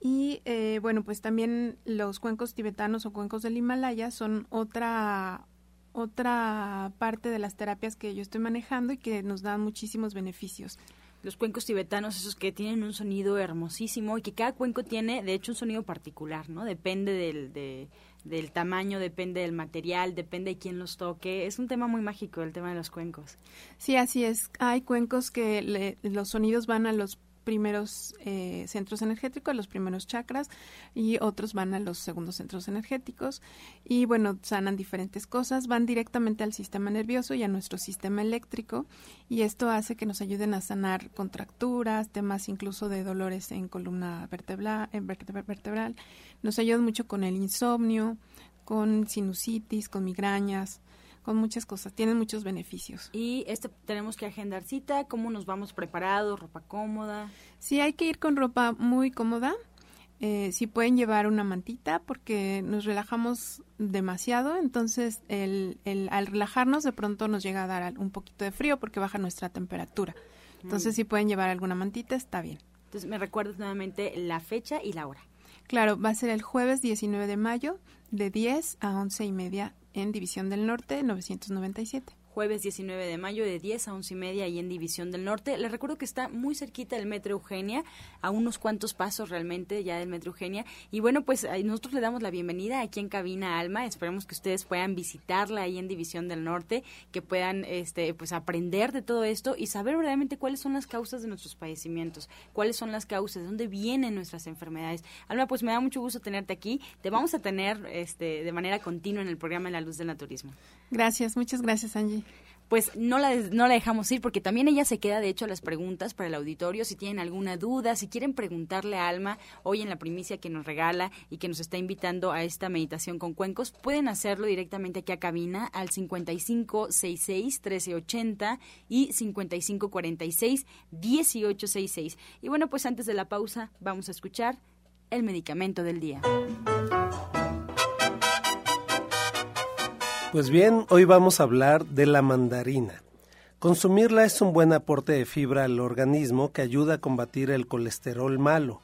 S10: y eh, bueno, pues también los cuencos tibetanos o cuencos del Himalaya son otra otra parte de las terapias que yo estoy manejando y que nos dan muchísimos beneficios.
S2: Los cuencos tibetanos, esos que tienen un sonido hermosísimo y que cada cuenco tiene, de hecho, un sonido particular, ¿no? Depende del, del tamaño, depende del material, depende de quién los toque. Es un tema muy mágico el tema de los cuencos.
S10: Sí, así es. Hay cuencos que los sonidos van a los primeros eh, centros energéticos, los primeros chakras, y otros van a los segundos centros energéticos. Y bueno, sanan diferentes cosas, van directamente al sistema nervioso y a nuestro sistema eléctrico, y esto hace que nos ayuden a sanar contracturas, temas incluso de dolores en columna vertebral. Nos ayudan mucho con el insomnio, con sinusitis, con migrañas con muchas cosas, tienen muchos beneficios.
S2: Y este tenemos que agendar cita, cómo nos vamos preparados, ropa cómoda.
S10: Sí, hay que ir con ropa muy cómoda. Eh, si pueden llevar una mantita porque nos relajamos demasiado, entonces el, el, al relajarnos de pronto nos llega a dar un poquito de frío porque baja nuestra temperatura. Entonces si pueden llevar alguna mantita está bien.
S2: Entonces me recuerdas nuevamente la fecha y la hora.
S10: Claro, va a ser el jueves 19 de mayo de 10 a 11 y media en División del Norte 997
S2: jueves 19 de mayo de 10 a 11 y media ahí en División del Norte. Les recuerdo que está muy cerquita del Metro Eugenia, a unos cuantos pasos realmente ya del Metro Eugenia. Y bueno, pues nosotros le damos la bienvenida aquí en Cabina Alma. Esperemos que ustedes puedan visitarla ahí en División del Norte, que puedan este, pues aprender de todo esto y saber verdaderamente cuáles son las causas de nuestros padecimientos, cuáles son las causas, de dónde vienen nuestras enfermedades. Alma, pues me da mucho gusto tenerte aquí. Te vamos a tener este, de manera continua en el programa la Luz del Naturismo.
S10: Gracias, muchas gracias, Angie
S2: pues no la, no la dejamos ir porque también ella se queda, de hecho, a las preguntas para el auditorio. Si tienen alguna duda, si quieren preguntarle a Alma hoy en la primicia que nos regala y que nos está invitando a esta meditación con cuencos, pueden hacerlo directamente aquí a cabina al 5566-1380 y 5546-1866. Y bueno, pues antes de la pausa vamos a escuchar el medicamento del día.
S6: Pues bien, hoy vamos a hablar de la mandarina. Consumirla es un buen aporte de fibra al organismo que ayuda a combatir el colesterol malo,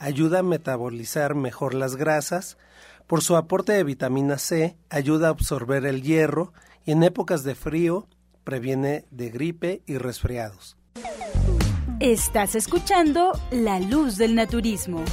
S6: ayuda a metabolizar mejor las grasas, por su aporte de vitamina C ayuda a absorber el hierro y en épocas de frío previene de gripe y resfriados.
S2: Estás escuchando La Luz del Naturismo.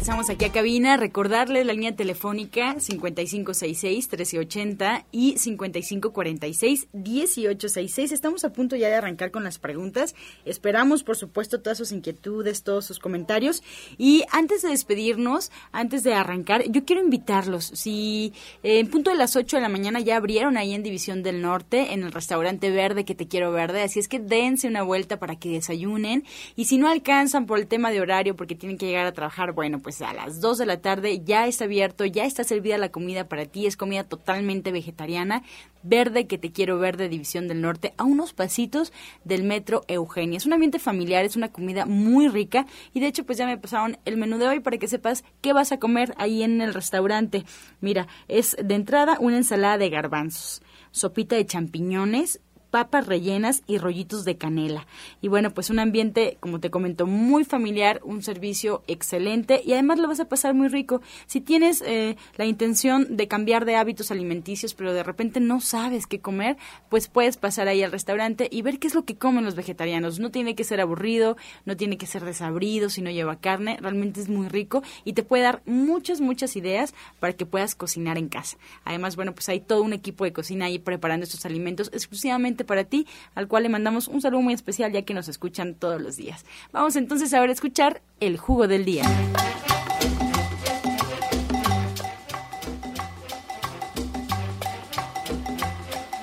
S2: Regresamos aquí a cabina. Recordarles la línea telefónica 5566-1380 y 5546-1866. Estamos a punto ya de arrancar con las preguntas. Esperamos, por supuesto, todas sus inquietudes, todos sus comentarios. Y antes de despedirnos, antes de arrancar, yo quiero invitarlos. Si eh, en punto de las 8 de la mañana ya abrieron ahí en División del Norte, en el restaurante verde que te quiero verde, así es que dense una vuelta para que desayunen. Y si no alcanzan por el tema de horario, porque tienen que llegar a trabajar, bueno, pues a las 2 de la tarde ya está abierto, ya está servida la comida para ti, es comida totalmente vegetariana, verde que te quiero ver de División del Norte, a unos pasitos del Metro Eugenia. Es un ambiente familiar, es una comida muy rica y de hecho pues ya me pasaron el menú de hoy para que sepas qué vas a comer ahí en el restaurante. Mira, es de entrada una ensalada de garbanzos, sopita de champiñones, papas rellenas y rollitos de canela. Y bueno, pues un ambiente, como te comento, muy familiar, un servicio excelente y además lo vas a pasar muy rico. Si tienes eh, la intención de cambiar de hábitos alimenticios, pero de repente no sabes qué comer, pues puedes pasar ahí al restaurante y ver qué es lo que comen los vegetarianos. No tiene que ser aburrido, no tiene que ser desabrido si no lleva carne, realmente es muy rico y te puede dar muchas, muchas ideas para que puedas cocinar en casa. Además, bueno, pues hay todo un equipo de cocina ahí preparando estos alimentos exclusivamente para ti, al cual le mandamos un saludo muy especial ya que nos escuchan todos los días. Vamos entonces ahora a escuchar el jugo del día.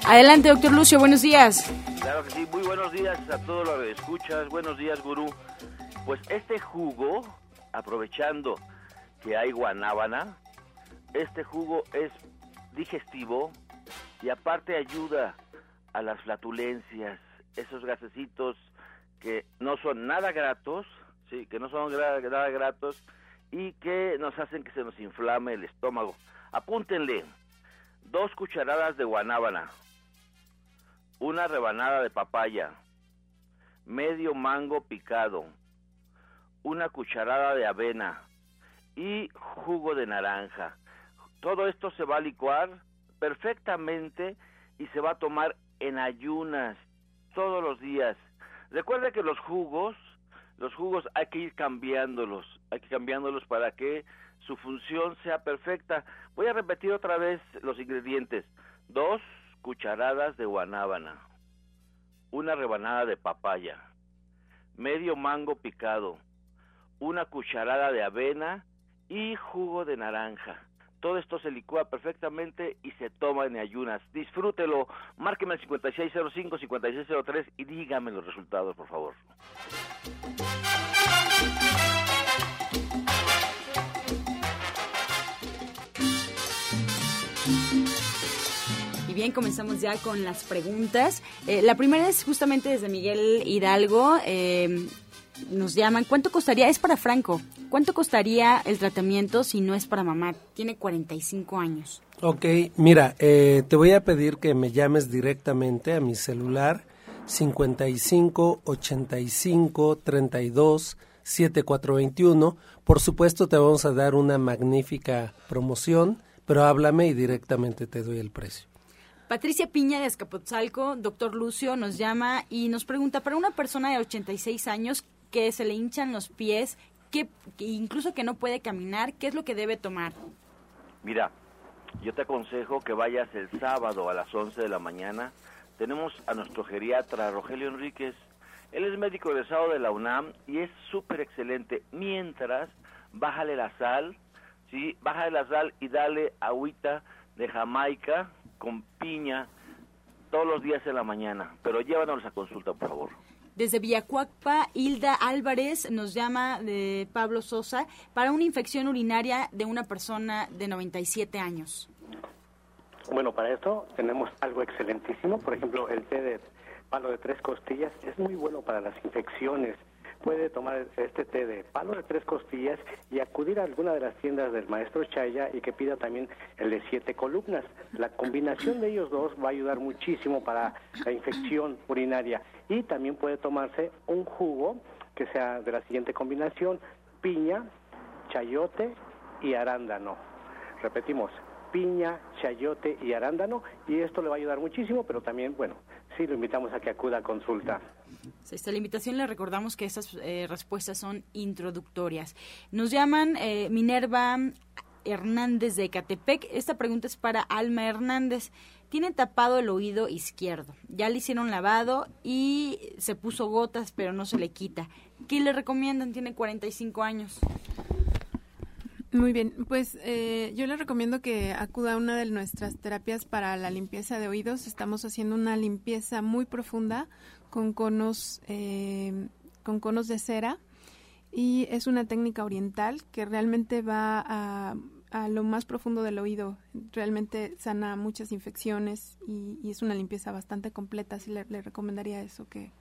S2: Adelante, doctor Lucio, buenos días.
S11: Claro que sí, muy buenos días a todos los que escuchas, buenos días, gurú. Pues este jugo, aprovechando que hay guanábana, este jugo es digestivo y aparte ayuda a las flatulencias, esos gasecitos que no son nada gratos, sí, que no son nada gratos y que nos hacen que se nos inflame el estómago. Apúntenle, dos cucharadas de guanábana, una rebanada de papaya, medio mango picado, una cucharada de avena y jugo de naranja. Todo esto se va a licuar perfectamente y se va a tomar en ayunas todos los días Recuerde que los jugos, los jugos hay que ir cambiándolos, hay que cambiándolos para que su función sea perfecta. Voy a repetir otra vez los ingredientes. Dos cucharadas de guanábana, una rebanada de papaya, medio mango picado, una cucharada de avena y jugo de naranja. Todo esto se licúa perfectamente y se toma en ayunas. Disfrútelo. Márqueme al 5605-5603 y dígame los resultados, por favor.
S2: Y bien, comenzamos ya con las preguntas. Eh, la primera es justamente desde Miguel Hidalgo. Eh, nos llaman, ¿cuánto costaría? Es para Franco. ¿Cuánto costaría el tratamiento si no es para mamá? Tiene 45 años.
S6: Ok, mira, eh, te voy a pedir que me llames directamente a mi celular 55 85 32 7421. Por supuesto, te vamos a dar una magnífica promoción, pero háblame y directamente te doy el precio.
S2: Patricia Piña de Escapotzalco, doctor Lucio, nos llama y nos pregunta, para una persona de 86 años que se le hinchan los pies, que, incluso que no puede caminar, ¿qué es lo que debe tomar?
S11: Mira, yo te aconsejo que vayas el sábado a las 11 de la mañana. Tenemos a nuestro geriatra Rogelio Enríquez. Él es médico egresado de la UNAM y es súper excelente. Mientras, bájale la sal, ¿sí? Bájale la sal y dale agüita de Jamaica con piña todos los días en la mañana. Pero llévanos a consulta, por favor.
S2: Desde Villacuacpa, Hilda Álvarez nos llama de Pablo Sosa para una infección urinaria de una persona de 97 años.
S9: Bueno, para esto tenemos algo excelentísimo. Por ejemplo, el té de palo de tres costillas es muy bueno para las infecciones puede tomar este té de palo de tres costillas y acudir a alguna de las tiendas del maestro Chaya y que pida también el de siete columnas. La combinación de ellos dos va a ayudar muchísimo para la infección urinaria y también puede tomarse un jugo que sea de la siguiente combinación, piña, chayote y arándano. Repetimos, piña, chayote y arándano y esto le va a ayudar muchísimo, pero también, bueno, sí lo invitamos a que acuda a consulta.
S2: Esta la invitación le recordamos que estas eh, respuestas son introductorias. Nos llaman eh, Minerva Hernández de Catepec. Esta pregunta es para Alma Hernández. Tiene tapado el oído izquierdo. Ya le hicieron lavado y se puso gotas, pero no se le quita. ¿Qué le recomiendan? Tiene 45 años.
S10: Muy bien, pues eh, yo le recomiendo que acuda a una de nuestras terapias para la limpieza de oídos. Estamos haciendo una limpieza muy profunda con conos, eh, con conos de cera y es una técnica oriental que realmente va a, a, lo más profundo del oído. Realmente sana muchas infecciones y, y es una limpieza bastante completa. Así le, le recomendaría eso que,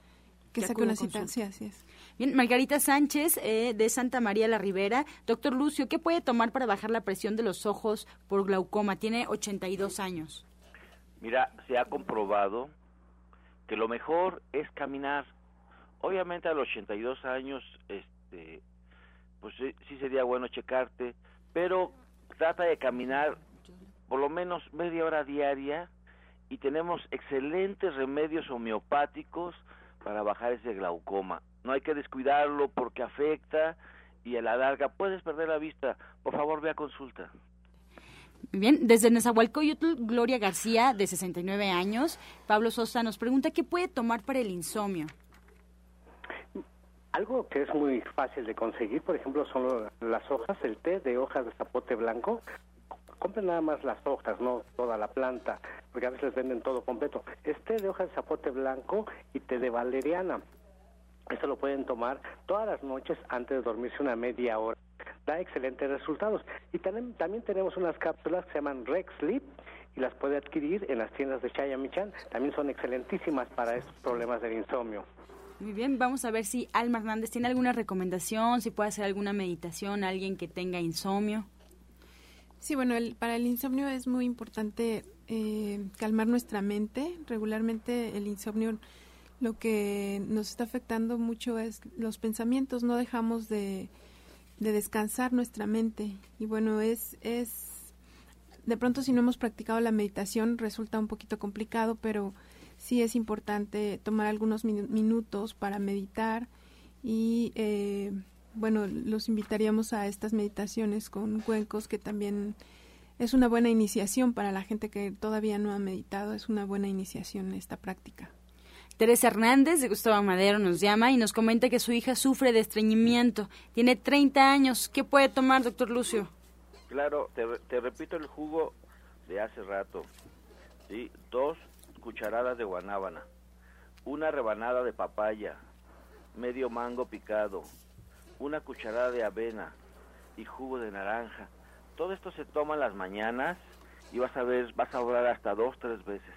S10: que saque una cita. Sí, así es.
S2: Bien, Margarita Sánchez eh, de Santa María la Ribera. Doctor Lucio, ¿qué puede tomar para bajar la presión de los ojos por glaucoma? Tiene 82 años.
S11: Mira, se ha comprobado que lo mejor es caminar. Obviamente a los 82 años, este, pues sí, sería bueno checarte, pero trata de caminar por lo menos media hora diaria y tenemos excelentes remedios homeopáticos para bajar ese glaucoma. No hay que descuidarlo porque afecta y a la larga puedes perder la vista. Por favor, ve a consulta.
S2: Bien, desde Nezahualcóyotl, Gloria García, de 69 años. Pablo Sosa nos pregunta qué puede tomar para el insomnio.
S9: Algo que es muy fácil de conseguir, por ejemplo, son las hojas, el té de hojas de zapote blanco. Compren nada más las hojas, no toda la planta, porque a veces venden todo completo. Es té de hojas de zapote blanco y té de valeriana. Esto lo pueden tomar todas las noches antes de dormirse una media hora da excelentes resultados. Y también, también tenemos unas cápsulas que se llaman Rex Sleep y las puede adquirir en las tiendas de Chaya Michan. También son excelentísimas para estos problemas del insomnio.
S2: Muy bien, vamos a ver si Alma Hernández tiene alguna recomendación, si puede hacer alguna meditación, alguien que tenga insomnio.
S10: Sí, bueno, el, para el insomnio es muy importante eh, calmar nuestra mente. Regularmente el insomnio lo que nos está afectando mucho es los pensamientos. No dejamos de, de descansar nuestra mente. Y bueno, es, es, de pronto si no hemos practicado la meditación resulta un poquito complicado, pero sí es importante tomar algunos minutos para meditar y eh, bueno, los invitaríamos a estas meditaciones con cuencos que también es una buena iniciación para la gente que todavía no ha meditado, es una buena iniciación esta práctica.
S2: Teresa Hernández de Gustavo Madero nos llama y nos comenta que su hija sufre de estreñimiento. Tiene 30 años. ¿Qué puede tomar, doctor Lucio?
S11: Claro, te, repito el jugo de hace rato. ¿sí? Dos cucharadas de guanábana, una rebanada de papaya, medio mango picado, una cucharada de avena y jugo de naranja. Todo esto se toma en las mañanas y vas a ver, vas a orar hasta dos, tres veces.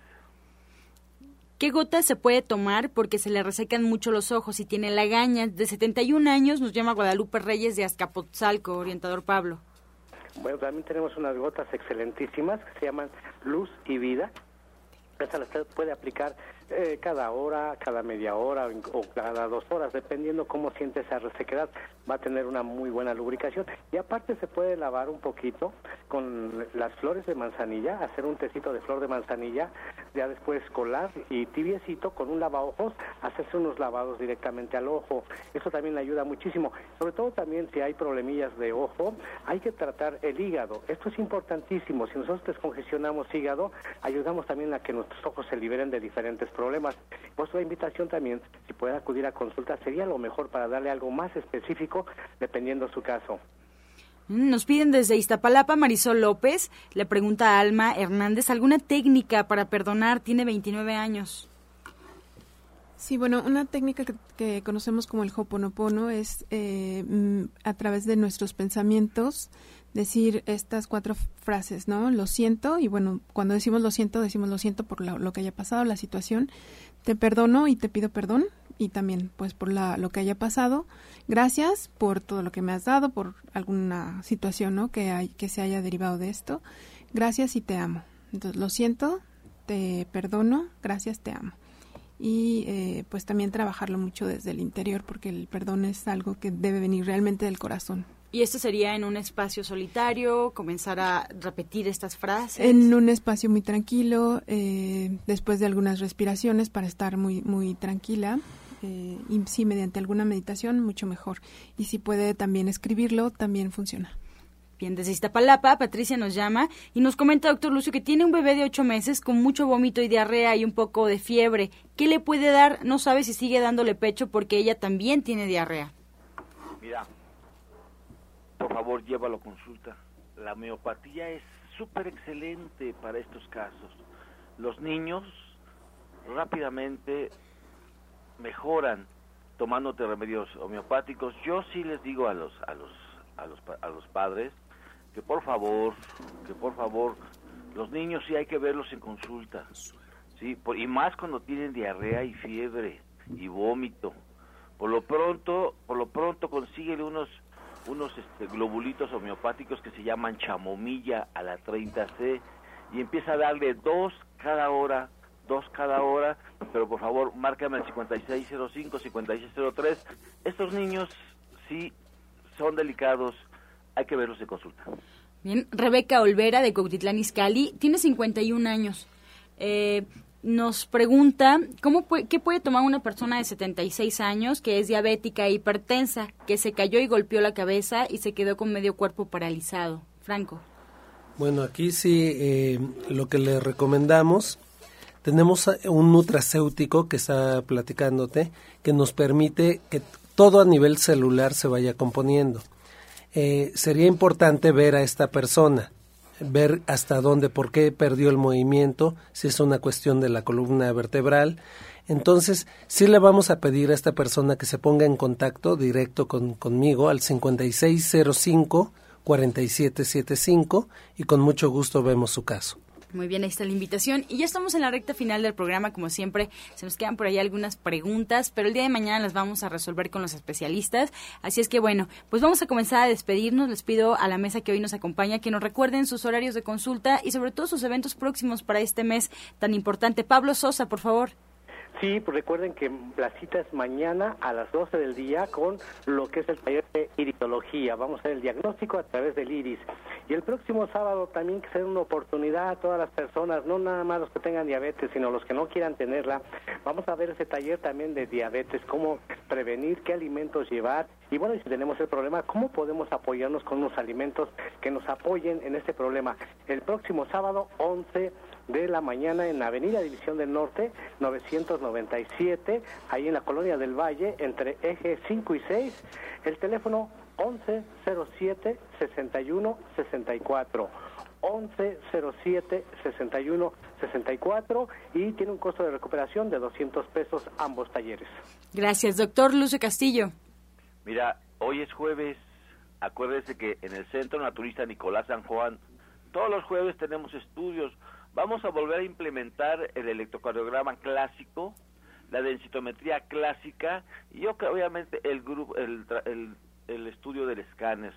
S2: ¿Qué gotas se puede tomar? Porque se le resecan mucho los ojos y tiene lagañas. De 71 años nos llama Guadalupe Reyes de Azcapotzalco, orientador Pablo.
S9: Bueno, también tenemos unas gotas excelentísimas que se llaman Luz y Vida. Esta la puede aplicar eh, cada hora, cada media hora o cada dos horas, dependiendo cómo siente esa resequedad, va a tener una muy buena lubricación. Y aparte se puede lavar un poquito con las flores de manzanilla, hacer un tecito de flor de manzanilla, ya después colar y tibiecito con un lavaojos, hacerse unos lavados directamente al ojo. Eso también le ayuda muchísimo. Sobre todo también si hay problemillas de ojo, hay que tratar el hígado. Esto es importantísimo. Si nosotros descongestionamos hígado, ayudamos también a que nuestros ojos se liberen de diferentes problemas. Pues la invitación también, si puede acudir a consulta, sería lo mejor para darle algo más específico dependiendo su caso.
S2: Nos piden desde Iztapalapa, Marisol López, le pregunta a Alma Hernández, ¿alguna técnica para perdonar? Tiene 29 años.
S10: Sí, bueno, una técnica que, conocemos como el Hoponopono es eh, mm, a través de nuestros pensamientos decir estas cuatro frases, ¿no? Lo siento, y bueno, cuando decimos lo siento, decimos lo siento por lo, que haya pasado, la situación, te perdono y te pido perdón, y también pues por la, lo que haya pasado, gracias por todo lo que me has dado, por alguna situación, ¿no? Que, hay, que se haya derivado de esto, gracias y te amo. Entonces, lo siento, te perdono, gracias, te amo. Y eh, pues también trabajarlo mucho desde el interior, porque el perdón es algo que debe venir realmente del corazón.
S2: ¿Y esto sería en un espacio solitario, comenzar a repetir estas frases?
S10: En un espacio muy tranquilo, eh, después de algunas respiraciones para estar muy, muy tranquila. Eh, y sí, mediante alguna meditación, mucho mejor. Y si puede también escribirlo, también funciona.
S2: Bien, desde Iztapalapa, Patricia nos llama y nos comenta, doctor Lucio, que tiene un bebé de ocho meses con mucho vómito y diarrea y un poco de fiebre. ¿Qué le puede dar? No sabe si sigue dándole pecho porque ella también tiene diarrea.
S11: Mira, por favor llévalo a consulta. La homeopatía es súper excelente para estos casos. Los niños rápidamente mejoran tomándote remedios homeopáticos. Yo sí les digo a los a los a los a los padres que por favor, que por favor los niños sí hay que verlos en consulta. Sí, y más cuando tienen diarrea y fiebre y vómito. Por lo pronto, por lo pronto consíguele unos unos este, globulitos homeopáticos que se llaman chamomilla a la 30C y empieza a darle dos cada hora, dos cada hora, pero por favor márcame el 5605, 5603. Estos niños sí son delicados, hay que verlos de consulta.
S2: Bien, Rebeca Olvera de Cautitlán Izcalli tiene 51 años. Eh, nos pregunta cómo qué puede tomar una persona de 76 años que es diabética e hipertensa, que se cayó y golpeó la cabeza y se quedó con medio cuerpo paralizado. Franco.
S6: Bueno, aquí sí eh, lo que le recomendamos, tenemos un nutracéutico que está platicándote, que nos permite que todo a nivel celular se vaya componiendo. Eh, sería importante ver a esta persona ver hasta dónde, por qué perdió el movimiento, si es una cuestión de la columna vertebral. Entonces, sí le vamos a pedir a esta persona que se ponga en contacto directo con, conmigo al 5605 4775 y con mucho gusto vemos su caso.
S2: Muy bien, ahí está la invitación. Y ya estamos en la recta final del programa, como siempre. Se nos quedan por ahí algunas preguntas, pero el día de mañana las vamos a resolver con los especialistas. Así es que bueno, pues vamos a comenzar a despedirnos. Les pido a la mesa que hoy nos acompaña que nos recuerden sus horarios de consulta y sobre todo sus eventos próximos para este mes tan importante. Pablo Sosa, por favor.
S9: Sí, pues recuerden que la cita es mañana a las 12 del día con lo que es el taller de iridología. Vamos a hacer el diagnóstico a través del iris. Y el próximo sábado también que sea una oportunidad a todas las personas, no nada más los que tengan diabetes, sino los que no quieran tenerla. Vamos a ver ese taller también de diabetes, cómo prevenir, qué alimentos llevar. Y bueno, si tenemos el problema, cómo podemos apoyarnos con unos alimentos que nos apoyen en este problema. El próximo sábado, 11 de la mañana en Avenida División del Norte, 997, ahí en la Colonia del Valle, entre eje 5 y 6, el teléfono 1107 61 64. 1107 61 64 y tiene un costo de recuperación de 200 pesos ambos talleres.
S2: Gracias, doctor Lucio Castillo.
S11: Mira, hoy es jueves. Acuérdese que en el Centro Naturista Nicolás San Juan, todos los jueves tenemos estudios. Vamos a volver a implementar el electrocardiograma clásico, la densitometría clásica y yo obviamente el grupo el, el, el estudio del escáner.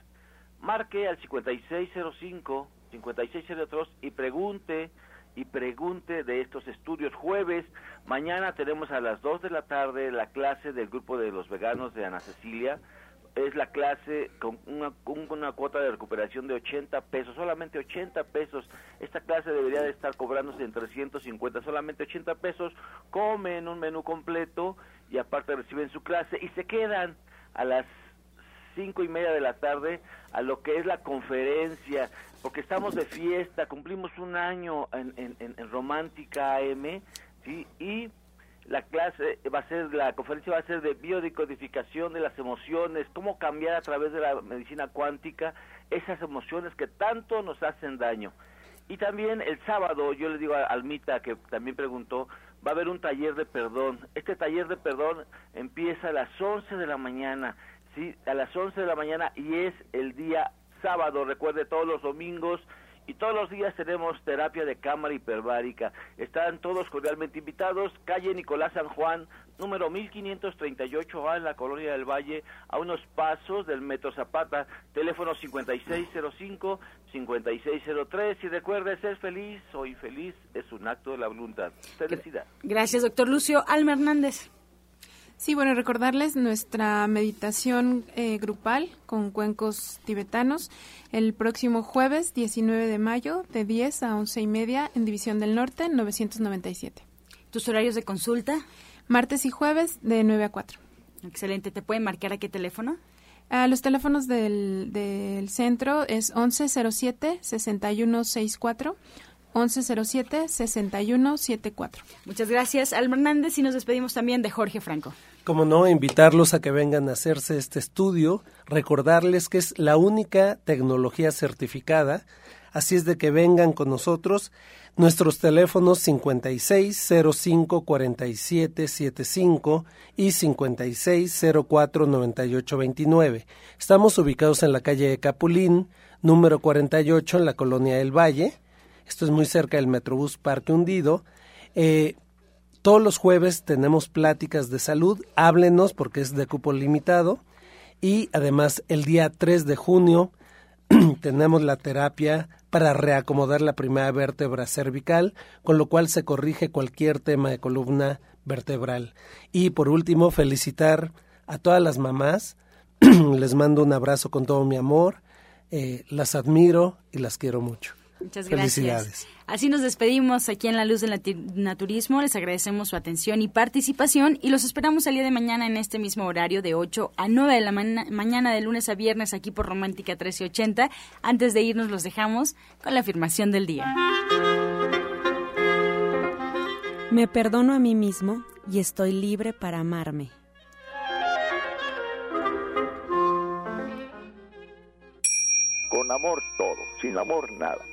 S11: Marque al 5605 5602 y pregunte y pregunte de estos estudios. Jueves, mañana tenemos a las 2 de la tarde la clase del grupo de los veganos de Ana Cecilia. Es la clase con una, con una cuota de recuperación de 80 pesos, solamente 80 pesos. Esta clase debería de estar cobrándose en 350, solamente 80 pesos. Comen un menú completo y aparte reciben su clase y se quedan a las cinco y media de la tarde a lo que es la conferencia, porque estamos de fiesta, cumplimos un año en, en, en Romántica AM, ¿sí? Y la clase va a ser, la conferencia va a ser de biodecodificación de las emociones, cómo cambiar a través de la medicina cuántica esas emociones que tanto nos hacen daño. Y también el sábado, yo le digo a Almita, que también preguntó, va a haber un taller de perdón. Este taller de perdón empieza a las 11 de la mañana ¿sí? a las 11 de la mañana y es el día sábado, recuerde todos los domingos y todos los días tenemos terapia de cámara hiperbárica. Están todos cordialmente invitados. Calle Nicolás San Juan, número 1538A en la Colonia del Valle, a unos pasos del Metro Zapata. Teléfono 5605-5603. Y recuerde, ser feliz, soy feliz, es un acto de la voluntad. Felicidad.
S2: Gracias, doctor Lucio. Alma Hernández.
S10: Sí, bueno, recordarles nuestra meditación eh, grupal con cuencos tibetanos el próximo jueves 19 de mayo de 10 a 11 y media en División del Norte 997.
S2: ¿Tus horarios de consulta?
S10: Martes y jueves de 9 a 4.
S2: Excelente. ¿Te pueden marcar a qué teléfono?
S10: A los teléfonos del, del centro es 1107-6164 1107-6174.
S2: Muchas gracias, Alma Hernández, y nos despedimos también de Jorge Franco.
S6: Como no, invitarlos a que vengan a hacerse este estudio, recordarles que es la única tecnología certificada, así es de que vengan con nosotros. Nuestros teléfonos 5605-4775 y 5604-9829. Estamos ubicados en la calle de Capulín, número 48, en la colonia del Valle esto es muy cerca del Metrobús Parque Hundido. Eh, todos los jueves tenemos pláticas de salud, háblenos porque es de cupo limitado. Y además el día 3 de junio tenemos la terapia para reacomodar la primera vértebra cervical, con lo cual se corrige cualquier tema de columna vertebral. Y por último, felicitar a todas las mamás. Les mando un abrazo con todo mi amor. Eh, las admiro y las quiero mucho.
S2: Muchas gracias. Así nos despedimos aquí en La Luz del Naturismo. Les agradecemos su atención y participación y los esperamos el día de mañana en este mismo horario de 8 a 9 de la mañana de lunes a viernes aquí por Romántica 1380. Antes de irnos los dejamos con la afirmación del día.
S3: Me perdono a mí mismo y estoy libre para amarme.
S1: Con amor todo, sin amor nada.